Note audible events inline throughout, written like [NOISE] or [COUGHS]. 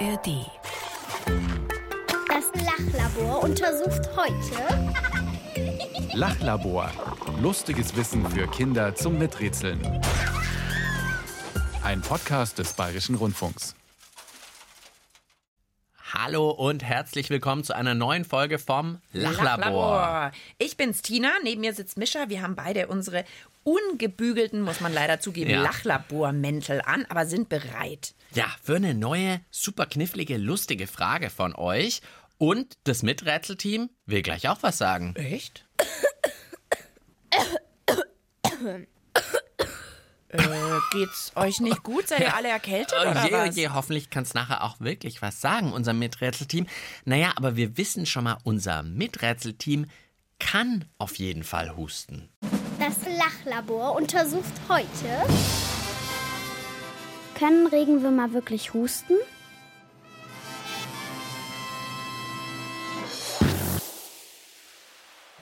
ARD. Das Lachlabor untersucht heute [LAUGHS] Lachlabor. Lustiges Wissen für Kinder zum Miträtseln. Ein Podcast des Bayerischen Rundfunks. Hallo und herzlich willkommen zu einer neuen Folge vom Lachlabor. Lachlabor. Ich bin's Tina, neben mir sitzt Mischa. Wir haben beide unsere ungebügelten, muss man leider zugeben, Ja. Lachlabormäntel an, aber sind bereit. Ja, für eine neue, super knifflige, lustige Frage von euch. Und das Miträtselteam will gleich auch was sagen. Echt? äh, geht's euch nicht gut? Seid ihr alle erkältet Oh oder je, oh was? je, hoffentlich kann es nachher auch wirklich was sagen, unser Miträtselteam. Naja, aber wir wissen schon mal, unser Miträtselteam kann auf jeden Fall husten. Das Lachlabor untersucht heute Können Regenwürmer wirklich husten?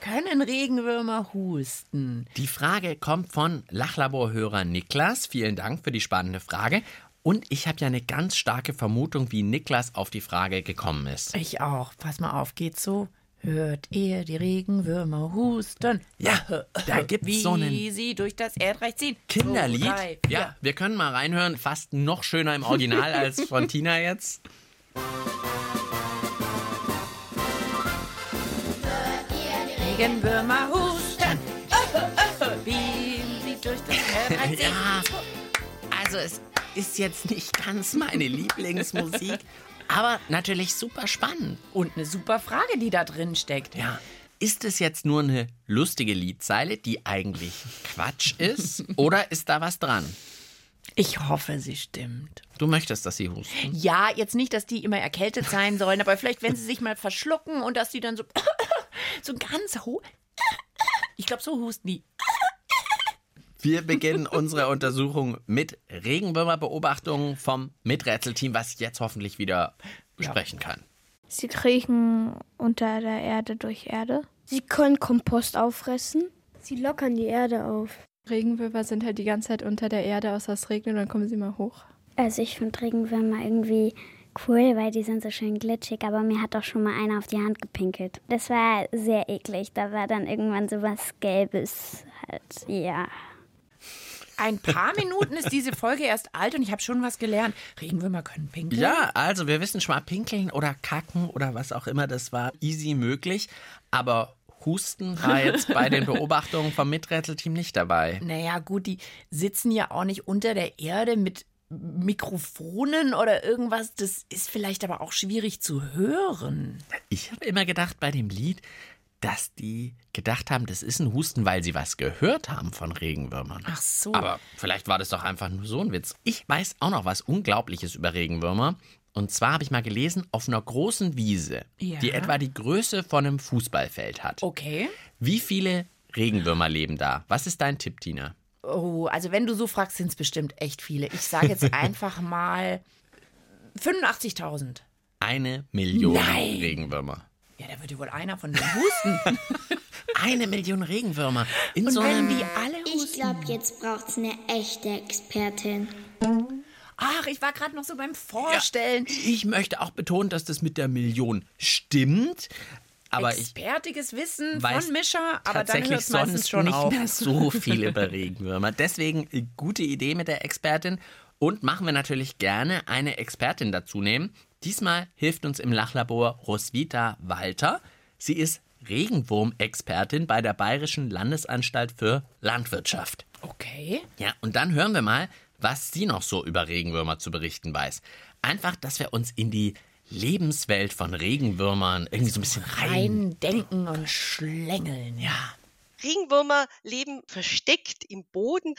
Können Regenwürmer husten? Die Frage kommt von Lachlaborhörer Niklas. Vielen Dank für die spannende Frage. Und ich habe ja eine ganz starke Vermutung, wie Niklas auf die Frage gekommen ist. Ich auch. Pass mal auf, geht's so? Hört ihr die Regenwürmer husten? Ja, da gibt's Wie so einen sie durch das Erdreich ziehen. Kinderlied. Zwei, drei, vier. ja, wir können mal reinhören. Fast noch schöner im Original [LAUGHS] als von Tina jetzt. Regenwürmer husten. Wie sie durch das Erdreich [LAUGHS] ziehen. Ja, also es ist jetzt nicht ganz meine Lieblingsmusik, aber natürlich super spannend. Und eine super Frage, die da drin steckt. Ja. Ist es jetzt nur eine lustige Liedzeile, die eigentlich Quatsch [LAUGHS] ist? Oder ist da was dran? Ich hoffe, sie stimmt. Du möchtest, dass sie husten? Ja, jetzt nicht, dass die immer erkältet sein sollen, aber vielleicht, wenn sie sich mal verschlucken und dass die dann so, [COUGHS] so ganz hoch. [COUGHS] Ich glaube, so husten die. Wir beginnen unsere Untersuchung mit Regenwürmerbeobachtungen vom Miträtselteam, was jetzt hoffentlich wieder sprechen kann. Sie kriechen unter der Erde durch Erde. Sie können Kompost auffressen. Sie lockern die Erde auf. Regenwürmer sind halt die ganze Zeit unter der Erde, außer es regnet und dann kommen sie mal hoch. Also ich finde Regenwürmer irgendwie cool, weil die sind so schön glitschig, aber mir hat doch schon mal einer auf die Hand gepinkelt. Das war sehr eklig. Da war dann irgendwann so was Gelbes halt. Ja. Ein paar Minuten ist diese Folge erst alt und ich habe schon was gelernt. Regenwürmer können pinkeln. Ja, also wir wissen schon mal, pinkeln oder kacken oder was auch immer, das war easy möglich. Aber Husten war jetzt bei den Beobachtungen vom Miträtselteam nicht dabei. Naja, gut, die sitzen ja auch nicht unter der Erde mit Mikrofonen oder irgendwas. Das ist vielleicht aber auch schwierig zu hören. Ich habe immer gedacht bei dem Lied, dass die gedacht haben, das ist ein Husten, weil sie was gehört haben von Regenwürmern. Ach so. Aber vielleicht war das doch einfach nur so ein Witz. Ich weiß auch noch was Unglaubliches über Regenwürmer. Und zwar habe ich mal gelesen, auf einer großen Wiese, Ja. die etwa die Größe von einem Fußballfeld hat. Okay. Wie viele Regenwürmer leben da? Was ist dein Tipp, Tina? Oh, also wenn du so fragst, sind es bestimmt echt viele. Ich sage jetzt [LAUGHS] einfach mal 85.000. Eine Million Nein. Regenwürmer. Ja, da würde wohl einer von denen husten. [LAUGHS] Eine Million Regenwürmer. In Und so wenn einem die alle Ich husten. glaube, jetzt braucht's eine echte Expertin. Ach, ich war gerade noch so beim Vorstellen. Ich möchte auch betonen, dass das mit der Million stimmt. Aber ich Expertiges Wissen von Mischa, aber dann tatsächlich hört es meistens sonst schon nicht auf. mehr so viel über Regenwürmer. Deswegen äh, gute Idee mit der Expertin. Und machen wir natürlich gerne eine Expertin dazu nehmen. Diesmal hilft uns im Lachlabor Roswitha Walter. Sie ist Regenwurmexpertin bei der Bayerischen Landesanstalt für Landwirtschaft. Okay. Ja, und dann hören wir mal, was sie noch so über Regenwürmer zu berichten weiß. Einfach, dass wir uns in die Lebenswelt von Regenwürmern irgendwie so ein bisschen rein. Reindenken und schlängeln. Ja. Regenwürmer leben versteckt im Boden.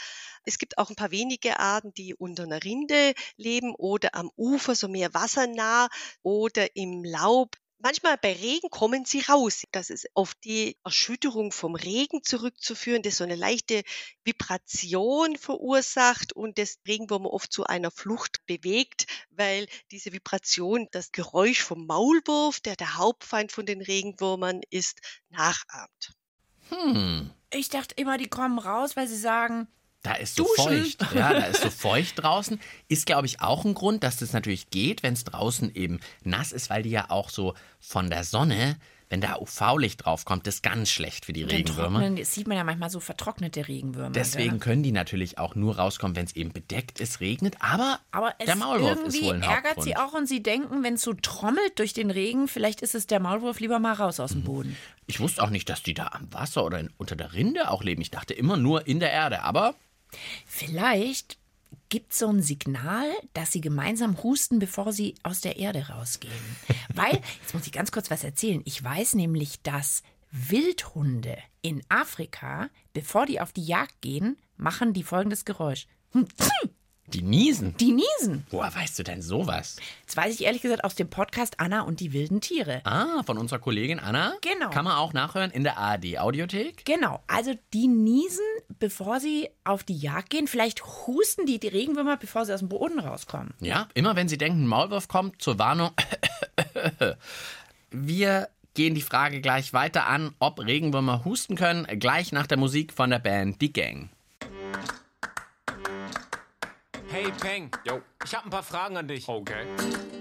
Es gibt auch ein paar wenige Arten, die unter einer Rinde leben oder am Ufer, so mehr wassernah oder im Laub. Manchmal bei Regen kommen sie raus. Das ist auf die Erschütterung vom Regen zurückzuführen, das so eine leichte Vibration verursacht und das Regenwürmer oft zu einer Flucht bewegt, weil diese Vibration das Geräusch vom Maulwurf, der der Hauptfeind von den Regenwürmern ist, nachahmt. Hm. Ich dachte immer, die kommen raus, weil sie sagen, Da ist so Duschen. feucht. [LAUGHS] Ja, da ist so feucht draußen. Ist, glaube ich, auch ein Grund, dass das natürlich geht, wenn es draußen eben nass ist, weil die ja auch so von der Sonne, wenn da UV-Licht draufkommt, ist ganz schlecht für die Den Regenwürmer. trocknen, das sieht man ja manchmal so vertrocknete Regenwürmer. Deswegen gell? können die natürlich auch nur rauskommen, wenn es eben bedeckt ist, regnet. Aber, Aber der Maulwurf ist wohl ein ärgert sie auch und sie denken, wenn es so trommelt durch den Regen, vielleicht ist es der Maulwurf lieber mal raus aus dem Mhm. Boden. Ich wusste auch nicht, dass die da am Wasser oder in, unter der Rinde auch leben. Ich dachte immer nur in der Erde. Aber Vielleicht gibt es so ein Signal, dass sie gemeinsam husten, bevor sie aus der Erde rausgehen. [LAUGHS] Weil, jetzt muss ich ganz kurz was erzählen. Ich weiß nämlich, dass Wildhunde in Afrika, bevor die auf die Jagd gehen, machen die folgendes Geräusch. Die niesen. Die niesen. Woher weißt du denn sowas? Das weiß ich ehrlich gesagt aus dem Podcast Anna und die wilden Tiere. Ah, von unserer Kollegin Anna. Genau. Kann man auch nachhören in der ARD-Audiothek. Genau, also die niesen, bevor sie auf die Jagd gehen. Vielleicht husten die, die Regenwürmer, bevor sie aus dem Boden rauskommen. Ja, immer wenn Sie denken, ein Maulwurf kommt, zur Warnung. [LAUGHS] Wir gehen die Frage gleich weiter an, ob Regenwürmer husten können, gleich nach der Musik von der Band Die Gang. Hey Peng, Jo. ich habe ein paar Fragen an dich. Okay.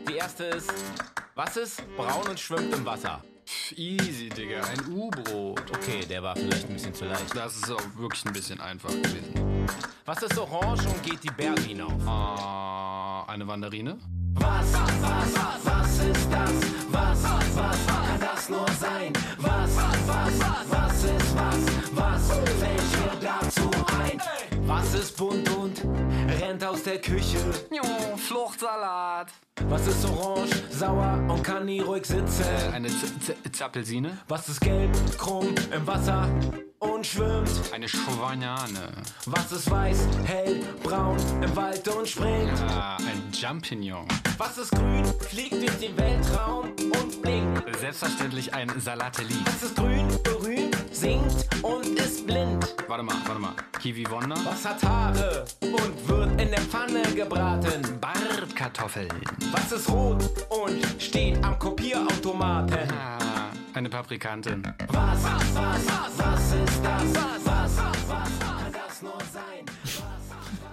Die erste ist, was ist braun und schwimmt im Wasser? Easy, Digga. Ein U-Boot. Okay, der war vielleicht ein bisschen zu leicht. Das ist auch wirklich ein bisschen einfach gewesen. Was ist orange und geht die Berge hinauf? Äh, eine Wanderine? Was, was, was ist das? Was, was kann das nur sein? Was, was, was ist was? Was fällt dir dazu ein? Was ist bunt und rennt aus der Küche? Jo, Fluchtsalat. Was ist orange, sauer und kann nie ruhig sitzen? Eine Z Z Zappelsine? Was ist gelb, krumm im Wasser und schwimmt? Eine Schwanane. Was ist weiß, hell, braun im Wald und springt? Ah, ein Champignon. Was ist grün, fliegt durch den Weltraum und blinkt? Selbstverständlich ein Salatelli. Was ist grün, singt und ist blind? Warte mal, warte mal. Kiwi Wonder? Was hat Haare und wird in der Pfanne gebraten? Bartkartoffeln. Was ist rot und steht am Kopierautomaten? Ah, eine Paprikantin. Was, was, was, was ist das? Was, was, was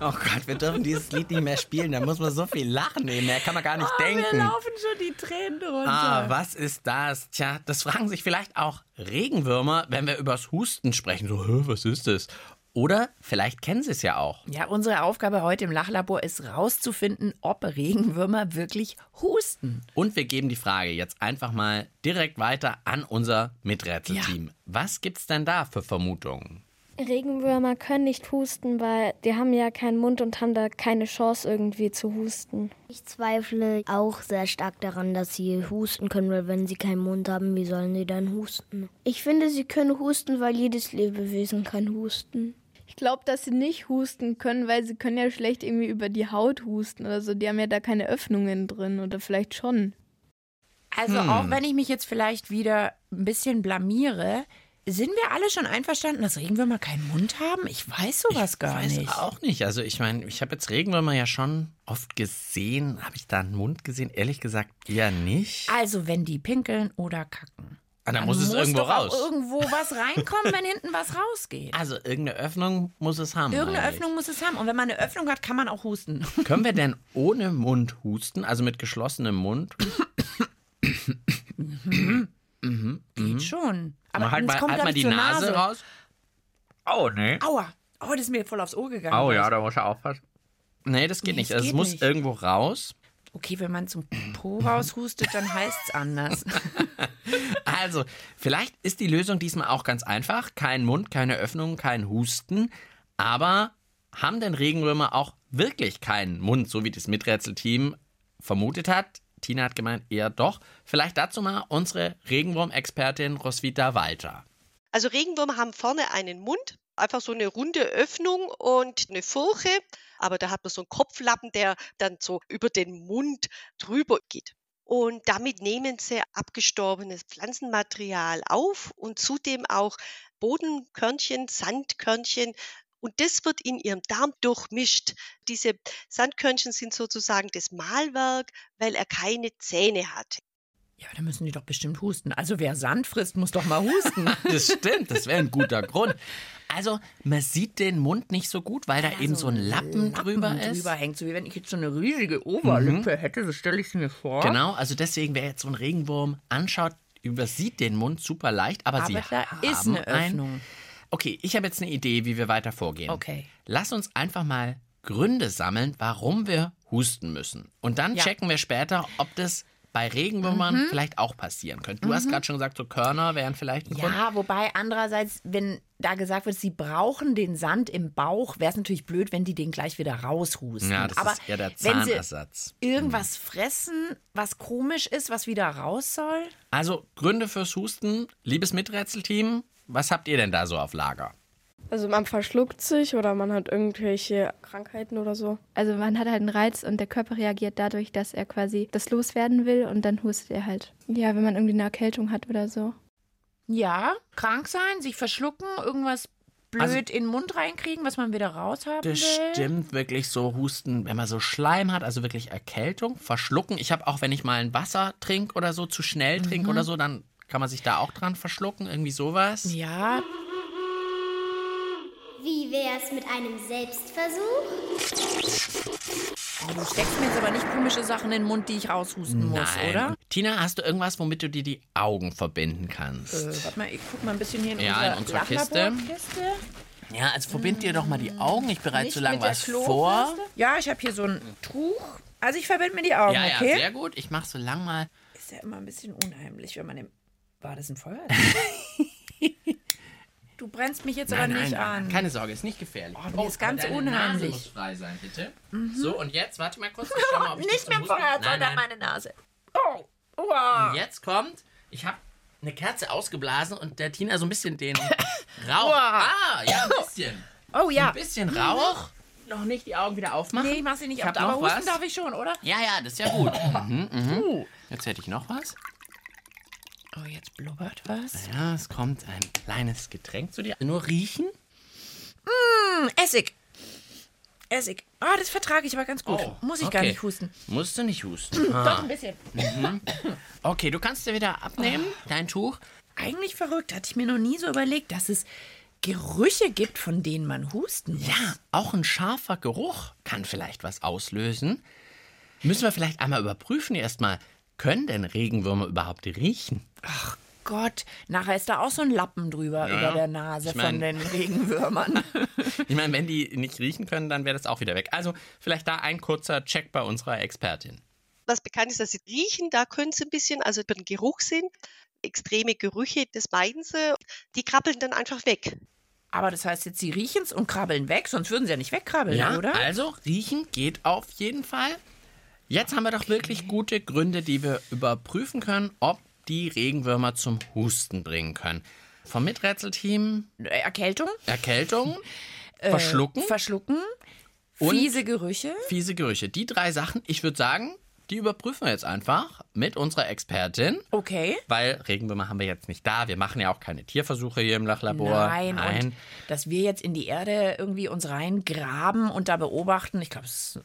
Oh Gott, wir dürfen dieses Lied nicht mehr spielen. Da muss man so viel lachen. Nee, mehr kann man gar nicht Mir denken. laufen schon die Tränen runter. Ah, was ist das? Tja, das fragen sich vielleicht auch Regenwürmer, wenn wir übers Husten sprechen. So, was ist das? Oder vielleicht kennen sie es ja auch. Ja, unsere Aufgabe heute im Lachlabor ist rauszufinden, ob Regenwürmer wirklich husten. Und wir geben die Frage jetzt einfach mal direkt weiter an unser Miträtselteam. Was gibt's denn da für Vermutungen? Regenwürmer können nicht husten, weil die haben ja keinen Mund und haben da keine Chance irgendwie zu husten. Ich zweifle auch sehr stark daran, dass sie husten können, weil wenn sie keinen Mund haben, wie sollen sie dann husten? Ich finde, sie können husten, weil jedes Lebewesen kann husten. Ich glaube, dass sie nicht husten können, weil sie können ja schlecht irgendwie über die Haut husten oder so. Die haben ja da keine Öffnungen drin oder vielleicht schon. Also auch wenn ich mich jetzt vielleicht wieder ein bisschen blamiere, sind wir alle schon einverstanden, dass Regenwürmer keinen Mund haben? Ich weiß sowas gar weiß nicht. auch nicht. Also ich meine, ich habe jetzt Regenwürmer ja schon oft gesehen. Habe ich da einen Mund gesehen? Ehrlich gesagt eher nicht. Also wenn die pinkeln oder kacken. Ah, dann muss es irgendwo doch auch raus. irgendwo was reinkommen, wenn hinten was rausgeht. [LAUGHS] Also irgendeine Öffnung muss es haben. Irgendeine eigentlich. Öffnung muss es haben. Und wenn man eine Öffnung hat, kann man auch husten. [LAUGHS] Können wir denn ohne Mund husten? Also mit geschlossenem Mund? Geht schon. Aber halt es mal, kommt halt mal ich, die zur Nase, raus. Oh, nee. Aua. Oh, das ist mir voll aufs Ohr gegangen. Oh ja, da muss er aufpassen. Nee, das geht Nee, nicht. das Also es geht muss nicht. irgendwo raus. Okay, wenn man zum Po raushustet, dann heißt es anders. [LAUGHS] Also, vielleicht ist die Lösung diesmal auch ganz einfach. Kein Mund, keine Öffnung, kein Husten. Aber haben denn Regenwürmer auch wirklich keinen Mund, so wie das Miträtselteam vermutet hat? Tina hat gemeint, eher doch. Vielleicht dazu mal unsere Regenwurmexpertin Roswitha Walter. Also Regenwürmer haben vorne einen Mund, einfach so eine runde Öffnung und eine Furche, aber da hat man so einen Kopflappen, der dann so über den Mund drüber geht. Und damit nehmen sie abgestorbenes Pflanzenmaterial auf und zudem auch Bodenkörnchen, Sandkörnchen. Und das wird in ihrem Darm durchmischt. Diese Sandkörnchen sind sozusagen das Mahlwerk, weil er keine Zähne hat. Ja, da müssen die doch bestimmt husten. Also wer Sand frisst, muss doch mal husten. [LAUGHS] Das stimmt, das wäre ein guter Grund. Also, man sieht den Mund nicht so gut, weil da eben so ein Lappen, drüber ist. Mhm. drüber hängt, so wie wenn ich jetzt so eine riesige Oberlippe hätte, so stelle ich es mir vor. Genau, also deswegen, wer jetzt so einen Regenwurm anschaut, übersieht den Mund super leicht, aber, sie Aber da haben ist eine ein- Öffnung. Okay, ich habe jetzt eine Idee, wie wir weiter vorgehen. Okay. Lass uns einfach mal Gründe sammeln, warum wir husten müssen. Und dann Ja. checken wir später, ob das bei Regenwürmern vielleicht auch passieren könnte. Du hast gerade schon gesagt, so Körner wären vielleicht ein Grund. Ja, wobei andererseits, wenn da gesagt wird, sie brauchen den Sand im Bauch, wäre es natürlich blöd, wenn die den gleich wieder raushusten. Ja, das Aber ist ja der wenn sie Zahnersatz. irgendwas fressen, was komisch ist, was wieder raus soll? Also Gründe fürs Husten, liebes Miträtselteam, was habt ihr denn da so auf Lager? Also man verschluckt sich oder man hat irgendwelche Krankheiten oder so. Also man hat halt einen Reiz und der Körper reagiert dadurch, dass er quasi das loswerden will und dann hustet er halt. Ja, wenn man irgendwie eine Erkältung hat oder so. Ja, krank sein, sich verschlucken, irgendwas blöd Also- in den Mund reinkriegen, was man wieder raushaben Das will. stimmt wirklich so Husten, wenn man so Schleim hat, also wirklich Erkältung, verschlucken. Ich habe auch, wenn ich mal ein Wasser trinke oder so, zu schnell trinke oder so, dann kann man sich da auch dran verschlucken, irgendwie sowas. Ja, Wie wär's mit einem Selbstversuch? du steckst mir jetzt aber nicht komische Sachen in den Mund, die ich raushusten muss, Nein. oder? Tina, hast du irgendwas, womit du dir die Augen verbinden kannst? Äh, warte mal, ich guck mal ein bisschen hier in Ja, unsere in unserer Kiste. Ja, also verbind dir doch mal die Augen. Ich bereite Nicht so lange was vor. Ja, ich habe hier so ein Tuch. Also ich verbinde mir die Augen, Ja, ja, okay? sehr gut. Ich mache so lang mal. Ist ja immer ein bisschen unheimlich, wenn man im... War das ein Feuer? [LAUGHS] du brennst mich jetzt aber nicht an. Keine Sorge, ist nicht gefährlich. Oh, mir ist ganz deine unheimlich. Nase muss frei sein, bitte. So, und jetzt, warte mal kurz. Ich schau mal, ob ich [LAUGHS] nicht das mehr zum im Feuer, Nein, sondern nein. meine Nase. Oh, wow. Und jetzt kommt, ich habe eine Kerze ausgeblasen und der Tina so ein bisschen den Rauch. Wow. Ah, ja, ein bisschen. [LAUGHS] Oh ja. Ein bisschen Rauch. Noch nicht die Augen wieder aufmachen. Nee, ich mach sie nicht Ich ab. hab Aber noch husten was. darf ich schon, oder? Ja, ja, das ist ja gut. mhm, mhm. Jetzt hätte ich noch was. Oh, jetzt blubbert was. Ja, es kommt ein kleines Getränk zu dir. Nur riechen. Hm, Essig. Essig. Ah, das vertrage ich aber ganz gut. Oh, Muss ich gar okay. nicht husten. Musst du nicht husten. Doch Ah. ein bisschen. Okay, du kannst dir wieder abnehmen, dein Tuch. Eigentlich verrückt. Hatte ich mir noch nie so überlegt, dass es Gerüche gibt, von denen man husten muss. Ja, auch ein scharfer Geruch kann vielleicht was auslösen. Müssen wir vielleicht einmal überprüfen erstmal, können denn Regenwürmer überhaupt riechen? Gott, nachher ist da auch so ein Lappen drüber Ja, über der Nase [LAUGHS] ich mein- von den Regenwürmern. Ich meine, wenn die nicht riechen können, dann wäre das auch wieder weg. Also vielleicht da ein kurzer Check bei unserer Expertin. Was bekannt ist, dass sie riechen, da können sie ein bisschen, also über den Geruchssinn, extreme Gerüche, das meiden sie, die krabbeln dann einfach weg. Aber das heißt jetzt, sie riechen es und krabbeln weg, sonst würden sie ja nicht wegkrabbeln, Ja, oder? also riechen geht auf jeden Fall. Jetzt haben wir doch wirklich gute Gründe, die wir überprüfen können, ob die Regenwürmer zum Husten bringen können. Vom Miträtselteam Erkältung, Erkältung, [LAUGHS] Äh, Verschlucken, Verschlucken, fiese Gerüche. fiese Gerüche. Die drei Sachen, ich würde sagen, die überprüfen wir jetzt einfach mit unserer Expertin. Okay. Weil Regenwürmer haben wir jetzt nicht da. Wir machen ja auch keine Tierversuche hier im Lachlabor. Nein, und dass wir jetzt in die Erde irgendwie uns reingraben und da beobachten, ich glaube, es ist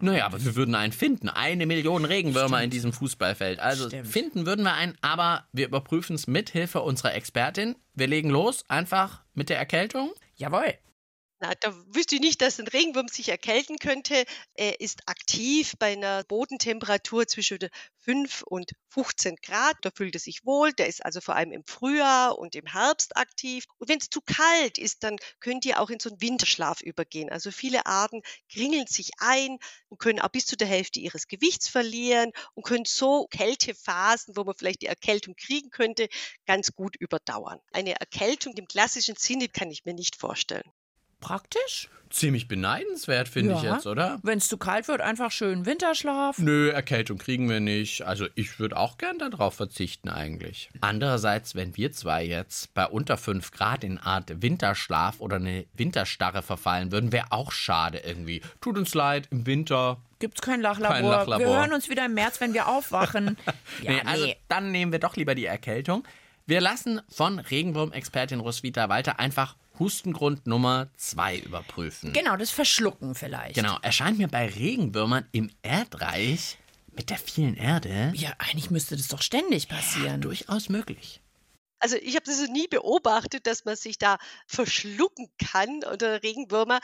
Naja, aber wir würden einen finden. Eine Million Regenwürmer in diesem Fußballfeld. Also Stimmt. finden würden wir einen, aber wir überprüfen es mit Hilfe unserer Expertin. Wir legen los, einfach mit der Erkältung. Jawohl. Na, da wüsste ich nicht, dass ein Regenwurm sich erkälten könnte. Er ist aktiv bei einer Bodentemperatur zwischen 5 und 15 Grad. Da fühlt er sich wohl. Der ist also vor allem im Frühjahr und im Herbst aktiv. Und wenn es zu kalt ist, dann könnt ihr auch in so einen Winterschlaf übergehen. Also viele Arten kringeln sich ein und können auch bis zu der Hälfte ihres Gewichts verlieren und können so Kältephasen, wo man vielleicht die Erkältung kriegen könnte, ganz gut überdauern. Eine Erkältung im klassischen Sinne kann ich mir nicht vorstellen. Praktisch. Ziemlich beneidenswert, finde ich Ja. jetzt, oder? Wenn es zu kalt wird, einfach schön Winterschlaf. Nö, Erkältung kriegen wir nicht. Also ich würde auch gern darauf verzichten eigentlich. Andererseits, wenn wir zwei jetzt bei unter 5 Grad in Art Winterschlaf oder eine Winterstarre verfallen würden, wäre auch schade irgendwie. Tut uns leid, im Winter. Gibt's kein Lachlabor. Kein Lachlabor. Wir hören uns wieder im März, wenn wir aufwachen. [LAUGHS] ja, nee, also dann nehmen wir doch lieber die Erkältung. Wir lassen von Regenwurm-Expertin Roswitha Walter einfach Hustengrund Nummer 2 überprüfen. Genau, das Verschlucken vielleicht. Genau, erscheint mir bei Regenwürmern im Erdreich Mit der vielen Erde? Ja, eigentlich müsste das doch ständig passieren. Durchaus möglich. Also ich habe das so nie beobachtet, dass man sich da verschlucken kann oder Regenwürmer.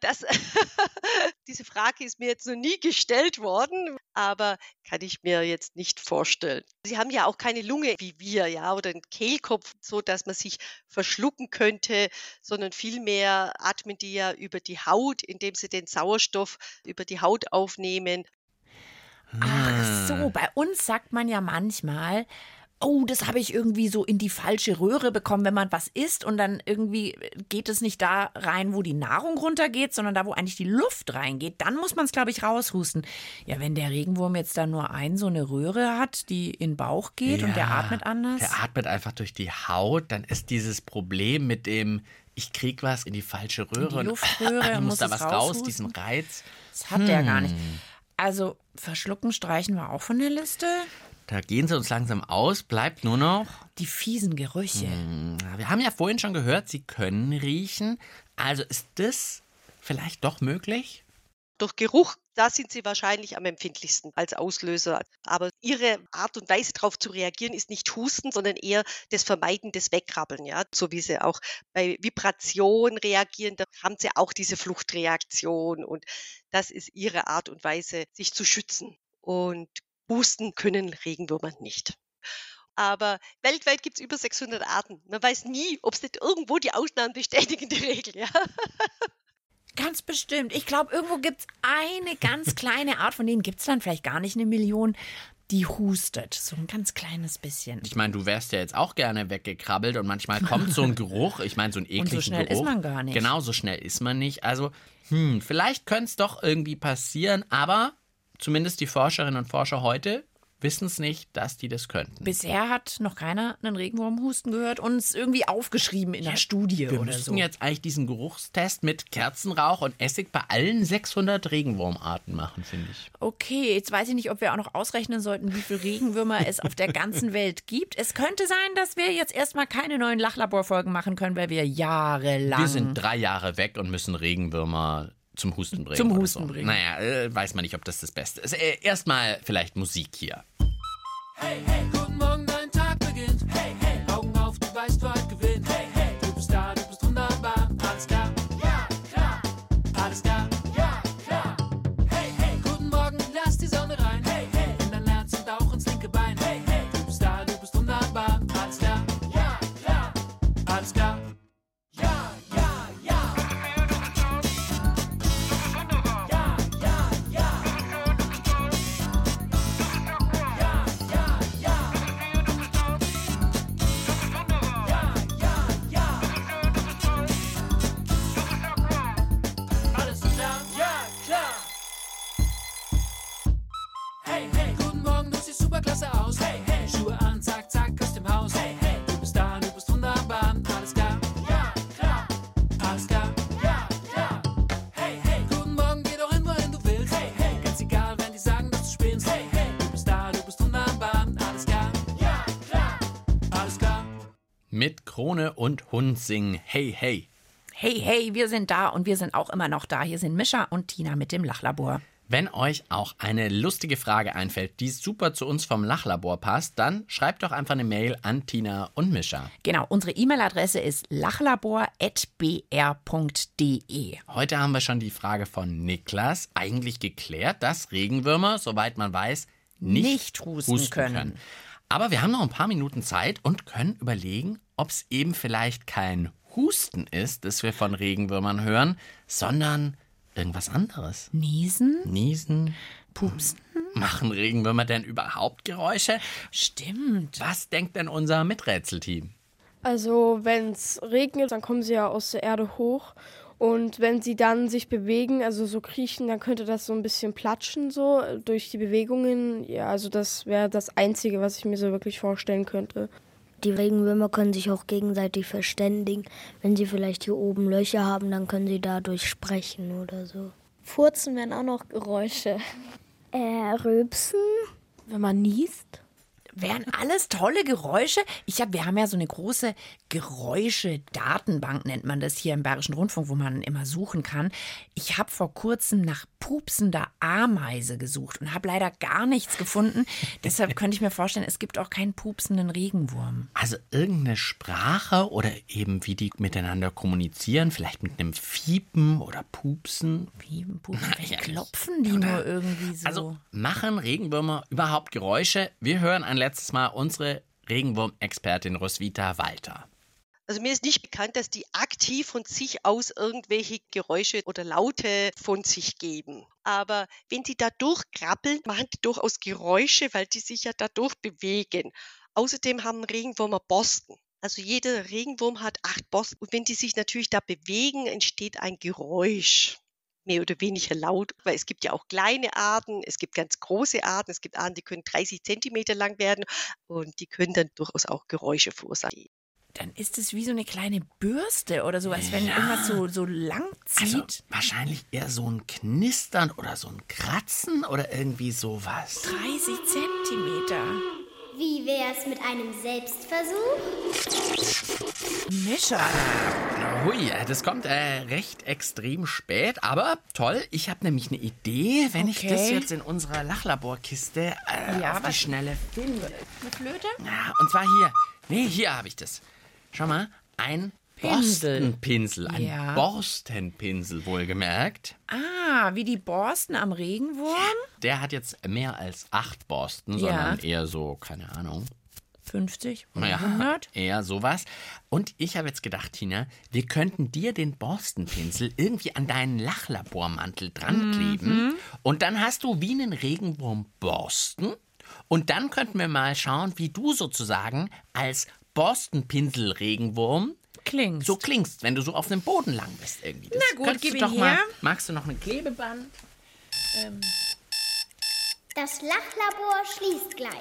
Das, [LAUGHS] diese Frage ist mir jetzt noch nie gestellt worden, aber kann ich mir jetzt nicht vorstellen. Sie haben ja auch keine Lunge wie wir, ja, oder einen Kehlkopf, so dass man sich verschlucken könnte, sondern vielmehr atmen die ja über die Haut, indem sie den Sauerstoff über die Haut aufnehmen. Ach so, bei uns sagt man ja manchmal, oh, das habe ich irgendwie so in die falsche Röhre bekommen, wenn man was isst und dann irgendwie geht es nicht da rein, wo die Nahrung runtergeht, sondern da, wo eigentlich die Luft reingeht. Dann muss man es, glaube ich, raushusten. Ja, wenn der Regenwurm jetzt da nur ein so eine Röhre hat, die in den Bauch geht und der Ja, atmet anders. Der atmet einfach durch die Haut, dann ist dieses Problem mit dem, ich krieg was in die falsche Röhre die und Luftröhre [LAUGHS] und muss da was raus, raushusten. diesen Reiz. Das hat der gar nicht. Hm. Also, verschlucken streichen wir auch von der Liste. Da gehen sie uns langsam aus, bleibt nur noch. Die fiesen Gerüche. Ja, Wir haben ja vorhin schon gehört, sie können riechen. Also ist das vielleicht doch möglich? Durch Geruch, da sind sie wahrscheinlich am empfindlichsten als Auslöser. Aber ihre Art und Weise darauf zu reagieren ist nicht Husten, sondern eher das Vermeiden des Wegkrabbeln. Ja? So wie sie auch bei Vibration reagieren, da haben sie auch diese Fluchtreaktion. Und das ist ihre Art und Weise, sich zu schützen. Und Husten können Regenwürmer nicht. Aber weltweit gibt es über 600 Arten. Man weiß nie, ob es nicht irgendwo die Ausnahmen bestätigen die Regel. Ja? Ganz bestimmt. Ich glaube, irgendwo gibt es eine ganz kleine Art, von denen gibt es dann vielleicht gar nicht eine Million, die hustet. So ein ganz kleines bisschen. Ich meine, du wärst ja jetzt auch gerne weggekrabbelt und manchmal [LAUGHS] kommt so ein Geruch, ich meine, so ein ekligen so schnell Geruch. ist man gar nicht. Genau, so schnell ist man nicht. Also, hm, vielleicht könnte es doch irgendwie passieren, aber zumindest die Forscherinnen und Forscher heute wissen es nicht, dass die das könnten. Bisher hat noch keiner einen Regenwurmhusten gehört und es irgendwie aufgeschrieben in der Studie Wir oder so. jetzt eigentlich diesen Geruchstest mit Kerzenrauch und Essig bei allen 600 Regenwurmarten machen, finde ich. Okay, jetzt weiß ich nicht, ob wir auch noch ausrechnen sollten, wie viele Regenwürmer es auf der ganzen [LAUGHS] Welt gibt. Es könnte sein, dass wir jetzt erstmal keine neuen Lachlaborfolgen machen können, weil wir jahrelang. Wir sind drei Jahre weg und müssen Regenwürmer zum Husten bringen. Zum Husten so. bringen. Naja, äh, weiß man nicht, ob das das Beste ist. Äh, Erstmal vielleicht Musik hier. Hey, hey, guten Morgen, Krone und Hund singen Hey, hey. Hey, hey, wir sind da und wir sind auch immer noch da. Hier sind Mischa und Tina mit dem Lachlabor. Wenn euch auch eine lustige Frage einfällt, die super zu uns vom Lachlabor passt, dann schreibt doch einfach eine Mail an Tina und Mischa. Genau, unsere E-Mail-Adresse ist lachlabor.br.de. Heute haben wir schon die Frage von Niklas eigentlich geklärt, dass Regenwürmer, soweit man weiß, nicht, Nicht husten können. Aber wir haben noch ein paar Minuten Zeit und können überlegen, ob es eben vielleicht kein Husten ist, das wir von Regenwürmern hören, sondern irgendwas anderes. Niesen? Niesen. Pupsen? Machen Regenwürmer denn überhaupt Geräusche? Stimmt. Was denkt denn unser Miträtselteam? Also wenn es regnet, dann kommen sie ja aus der Erde hoch. Und wenn sie dann sich bewegen, also so kriechen, dann könnte das so ein bisschen platschen, so äh, durch die Bewegungen. Ja, also das wäre das Einzige, was ich mir so wirklich vorstellen könnte. Die Regenwürmer können sich auch gegenseitig verständigen. Wenn sie vielleicht hier oben Löcher haben, dann können sie dadurch sprechen oder so. Furzen wären auch noch Geräusche. Äh, rülpsen? Wenn man niest. Wären alles tolle Geräusche. Ich hab, wir haben ja so eine große Geräusche-Datenbank, nennt man das hier im Bayerischen Rundfunk, wo man immer suchen kann. Ich habe vor kurzem nach pupsender Ameise gesucht und habe leider gar nichts gefunden. [LAUGHS] Deshalb könnte ich mir vorstellen, es gibt auch keinen pupsenden Regenwurm. Also irgendeine Sprache oder eben wie die miteinander kommunizieren, vielleicht mit einem Fiepen oder Pupsen. Fiepen, Pupsen, Na, vielleicht ja, klopfen die nur irgendwie so. Also machen Regenwürmer überhaupt Geräusche? Wir hören ein letztes Mal unsere Regenwurm-Expertin Roswitha Walter. Also mir ist nicht bekannt, dass die aktiv von sich aus irgendwelche Geräusche oder Laute von sich geben. Aber wenn die da durchkrabbeln, machen die durchaus Geräusche, weil die sich ja dadurch bewegen. Außerdem haben Regenwürmer Borsten. Also jeder Regenwurm hat acht Borsten. Und wenn die sich natürlich da bewegen, entsteht ein Geräusch. Mehr oder weniger laut, weil es gibt ja auch kleine Arten, es gibt ganz große Arten, es gibt Arten, die können 30 Zentimeter lang werden und die können dann durchaus auch Geräusche verursachen. Dann ist es wie so eine kleine Bürste oder sowas, wenn irgendwas so, so lang zieht. Also wahrscheinlich eher so ein Knistern oder so ein Kratzen oder irgendwie sowas. 30 Zentimeter. Wie wär's mit einem Selbstversuch? Mischa. Hui, das kommt äh, recht extrem spät, aber toll. Ich habe nämlich eine Idee, wenn ich das Okay. jetzt in unserer Lachlaborkiste äh, Ja, auf die Schnelle finde. Eine Flöte? Ja, und zwar hier. Nee, hier habe ich das. Schau mal, ein. Borstenpinsel. Ein Ja. Borstenpinsel, wohlgemerkt. Ah, wie die Borsten am Regenwurm? Der hat jetzt mehr als acht Borsten, sondern eher so, keine Ahnung. 50 oder Naja, 100? eher sowas. Und ich habe jetzt gedacht, Tina, wir könnten dir den Borstenpinsel irgendwie an deinen Lachlabormantel dran kleben. Mhm. Und dann hast du wie einen Regenwurm Borsten. Und dann könnten wir mal schauen, wie du sozusagen als Borstenpinsel-Regenwurm Klingst. so klingst, wenn du so auf dem Boden lang bist irgendwie. Das Na gut, könntest gib du ihn doch mal. her. Magst du noch ein Klebeband? Das Lachlabor schließt gleich.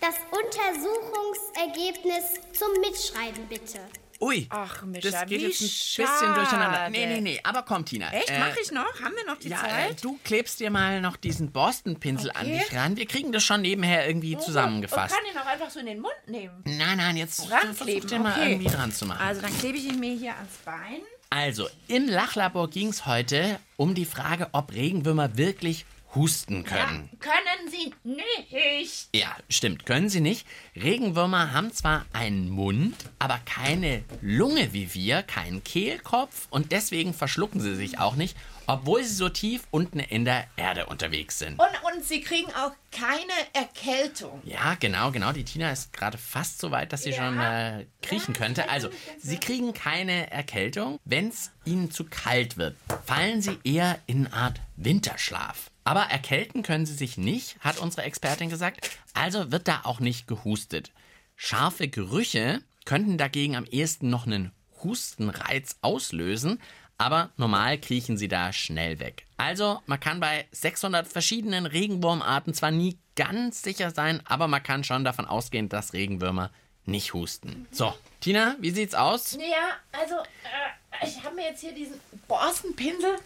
Das Untersuchungsergebnis zum Mitschreiben bitte. Ui, Ach, Mischa, das geht jetzt ein bisschen durcheinander. Nee, schade. nee, nee, aber komm, Tina. Echt? äh, Mach ich noch? Haben wir noch die Ja, äh, Zeit? du klebst dir mal noch diesen Borstenpinsel an Okay. dich ran. Wir kriegen das schon nebenher irgendwie zusammengefasst. Ich kann ihn auch einfach so in den Mund nehmen. Nein, nein, jetzt versuch den mal okay. irgendwie dran zu machen. Also dann klebe ich ihn mir hier ans Bein. Also, im Lachlabor ging es heute um die Frage, ob Regenwürmer wirklich husten können. Können Sie nicht. Ja, stimmt, können sie nicht. Regenwürmer haben zwar einen Mund, aber keine Lunge wie wir, keinen Kehlkopf und deswegen verschlucken sie sich auch nicht, obwohl sie so tief unten in der Erde unterwegs sind. Und, und Sie kriegen auch keine Erkältung. Ja, genau, genau. Die Tina ist gerade fast so weit, dass sie schon äh, kriechen könnte. Also, sie kriegen keine Erkältung. Wenn es ihnen zu kalt wird, fallen sie eher in eine Art Winterschlaf. Aber erkälten können sie sich nicht, hat unsere Expertin gesagt. Also wird da auch nicht gehustet. Scharfe Gerüche könnten dagegen am ehesten noch einen Hustenreiz auslösen, aber normal kriechen sie da schnell weg. Also, man kann bei 600 verschiedenen Regenwurmarten zwar nie ganz sicher sein, aber man kann schon davon ausgehen, dass Regenwürmer nicht husten. So, Tina, wie sieht's aus? Ja, also äh, ich habe mir jetzt hier diesen Borstenpinsel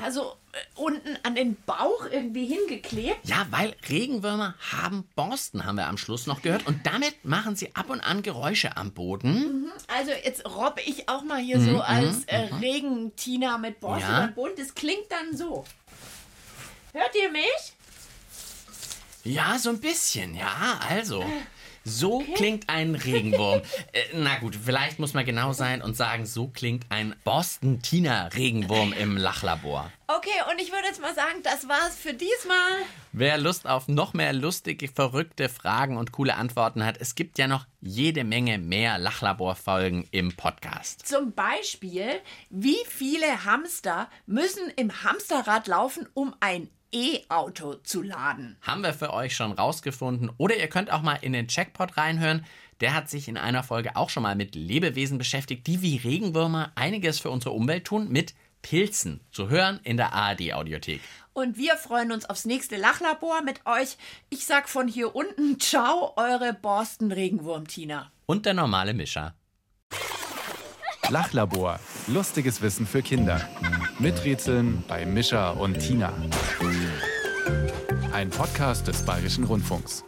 ja so äh, unten an den Bauch irgendwie hingeklebt. Ja, weil Regenwürmer haben Borsten, haben wir am Schluss noch gehört. Und damit machen sie ab und an Geräusche am Boden. Also jetzt robbe ich auch mal hier so als äh, Regentina mit Borsten Ja. den Boden. Das klingt dann so. Hört ihr mich? Ja, so ein bisschen, ja, also. So klingt ein Regenwurm. [LAUGHS] äh, na gut, vielleicht muss man genau sein und sagen, so klingt ein Boston-Tina-Regenwurm im Lachlabor. Okay, und ich würde jetzt mal sagen, das war's für diesmal. Wer Lust auf noch mehr lustige, verrückte Fragen und coole Antworten hat, es gibt ja noch jede Menge mehr Lachlabor-Folgen im Podcast. Zum Beispiel, wie viele Hamster müssen im Hamsterrad laufen, um ein E-Auto zu laden? Haben wir für euch schon rausgefunden. Oder ihr könnt auch mal in den Checkpot reinhören. Der hat sich in einer Folge auch schon mal mit Lebewesen beschäftigt, die wie Regenwürmer einiges für unsere Umwelt tun, mit Pilzen. Zu hören in der ARD-Audiothek. Und wir freuen uns aufs nächste Lachlabor mit euch. Ich sag von hier unten, ciao, eure Borsten-Regenwurm-Tina. Und der normale Mischer. Lachlabor. Lustiges Wissen für Kinder. Miträtseln bei Mischa und Tina. Ein Podcast des Bayerischen Rundfunks.